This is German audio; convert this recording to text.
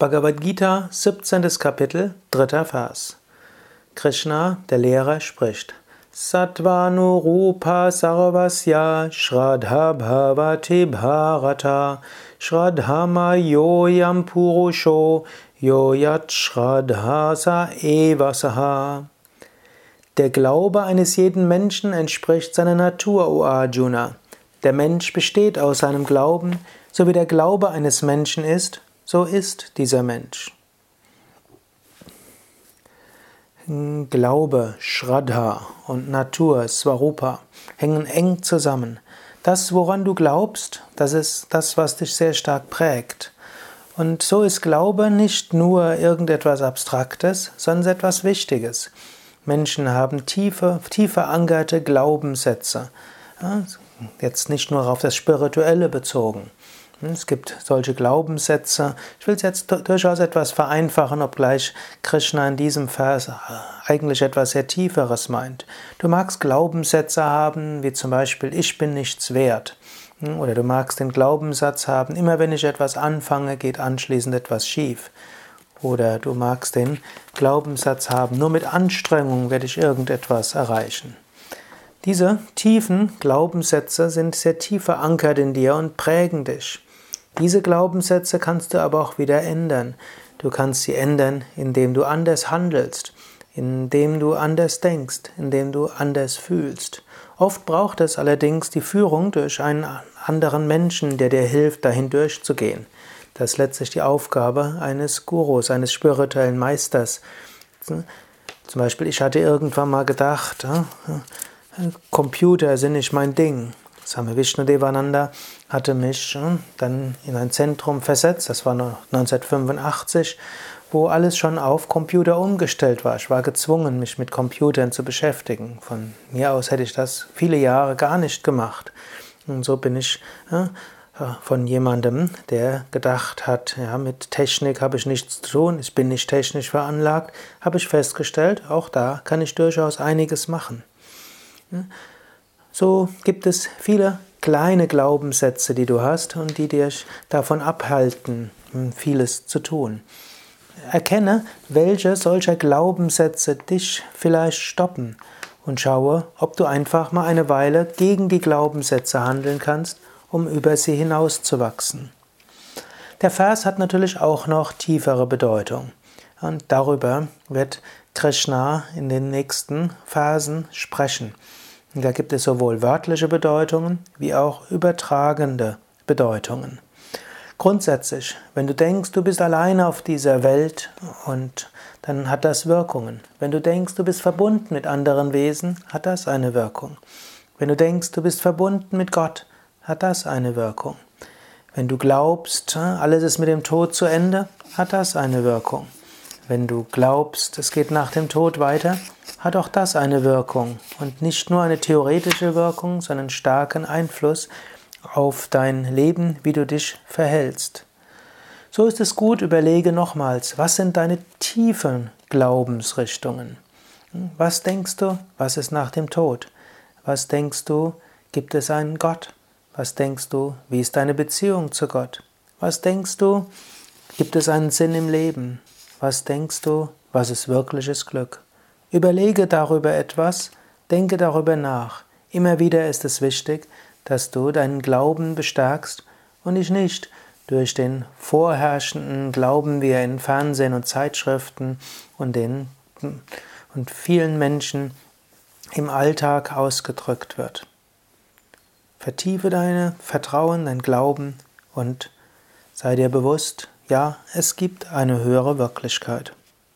Bhagavad Gita, 17. Kapitel, 3. Vers. Krishna, der Lehrer, spricht. Sattvanurupa sarvasya shraddha bhavati bharata shraddhama yoyam purusho yoyat shraddhasa evasaha. Der Glaube eines jeden Menschen entspricht seiner Natur, O Arjuna. Der Mensch besteht aus seinem Glauben, so wie der Glaube eines Menschen ist, so ist dieser Mensch. Glaube, Shraddha und Natur, Swarupa, hängen eng zusammen. Das, woran du glaubst, das ist das, was dich sehr stark prägt. Und so ist Glaube nicht nur irgendetwas Abstraktes, sondern etwas Wichtiges. Menschen haben tiefe, tief verankerte Glaubenssätze. Jetzt nicht nur auf das Spirituelle bezogen. Es gibt solche Glaubenssätze. Ich will es jetzt durchaus etwas vereinfachen, obgleich Krishna in diesem Vers äh, eigentlich etwas sehr Tieferes meint. Du magst Glaubenssätze haben, wie zum Beispiel Ich bin nichts wert. Hm, oder du magst den Glaubenssatz haben, immer wenn ich etwas anfange, geht anschließend etwas schief. Oder du magst den Glaubenssatz haben, nur mit Anstrengung werde ich irgendetwas erreichen. Diese tiefen Glaubenssätze sind sehr tief verankert in dir und prägen dich. Diese Glaubenssätze kannst du aber auch wieder ändern. Du kannst sie ändern, indem du anders handelst, indem du anders denkst, indem du anders fühlst. Oft braucht es allerdings die Führung durch einen anderen Menschen, der dir hilft, dahin durchzugehen. Das ist letztlich die Aufgabe eines Gurus, eines spirituellen Meisters. Zum Beispiel, ich hatte irgendwann mal gedacht, Computer sind nicht mein Ding. Swami Vishnu Devananda hatte mich hm, dann in ein Zentrum versetzt, das war 1985, wo alles schon auf Computer umgestellt war. Ich war gezwungen, mich mit Computern zu beschäftigen. Von mir aus hätte ich das viele Jahre gar nicht gemacht. Und so bin ich von jemandem, der gedacht hat, ja, mit Technik habe ich nichts zu tun, ich bin nicht technisch veranlagt, habe ich festgestellt, auch da kann ich durchaus einiges machen. So gibt es viele kleine Glaubenssätze, die du hast und die dich davon abhalten, vieles zu tun. Erkenne, welche solcher Glaubenssätze dich vielleicht stoppen und schaue, ob du einfach mal eine Weile gegen die Glaubenssätze handeln kannst, um über sie hinauszuwachsen. Der Vers hat natürlich auch noch tiefere Bedeutung und darüber wird Krishna in den nächsten Phasen sprechen. Da gibt es sowohl wörtliche Bedeutungen wie auch übertragende Bedeutungen. Grundsätzlich, wenn du denkst, du bist alleine auf dieser Welt und dann hat das Wirkungen. Wenn du denkst, du bist verbunden mit anderen Wesen, hat das eine Wirkung. Wenn du denkst, du bist verbunden mit Gott, hat das eine Wirkung. Wenn du glaubst, alles ist mit dem Tod zu Ende, hat das eine Wirkung. Wenn du glaubst, es geht nach dem Tod weiter, hat auch das eine Wirkung und nicht nur eine theoretische Wirkung, sondern starken Einfluss auf dein Leben, wie du dich verhältst. So ist es gut, überlege nochmals, was sind deine tiefen Glaubensrichtungen? Was denkst du, was ist nach dem Tod? Was denkst du, gibt es einen Gott? Was denkst du, wie ist deine Beziehung zu Gott? Was denkst du, gibt es einen Sinn im Leben? Was denkst du, was ist wirkliches Glück? Überlege darüber etwas, denke darüber nach. Immer wieder ist es wichtig, dass du deinen Glauben bestärkst und dich nicht durch den vorherrschenden Glauben, wie er in Fernsehen und Zeitschriften und den und vielen Menschen im Alltag ausgedrückt wird. Vertiefe deine Vertrauen, dein Glauben und sei dir bewusst, ja, es gibt eine höhere Wirklichkeit.